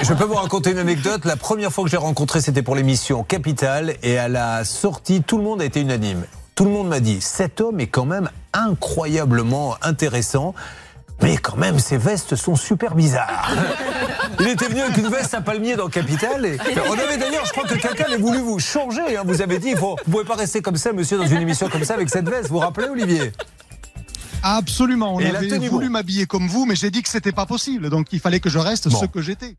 je peux vous raconter une anecdote. La première fois que j'ai rencontré, c'était pour l'émission Capital. Et à la sortie, tout le monde a été unanime. Tout le monde m'a dit cet homme est quand même incroyablement intéressant. Mais quand même, ses vestes sont super bizarres. Il était venu avec une veste à palmier dans Capital. Et... On avait d'ailleurs, je crois que quelqu'un avait voulu vous changer. Hein. Vous avez dit, vous pouvez pas rester comme ça, monsieur, dans une émission comme ça avec cette veste. Vous vous rappelez, Olivier? Absolument. On avait voulu m'habiller comme vous, mais j'ai dit que c'était pas possible. Donc il fallait que je reste ce que j'étais.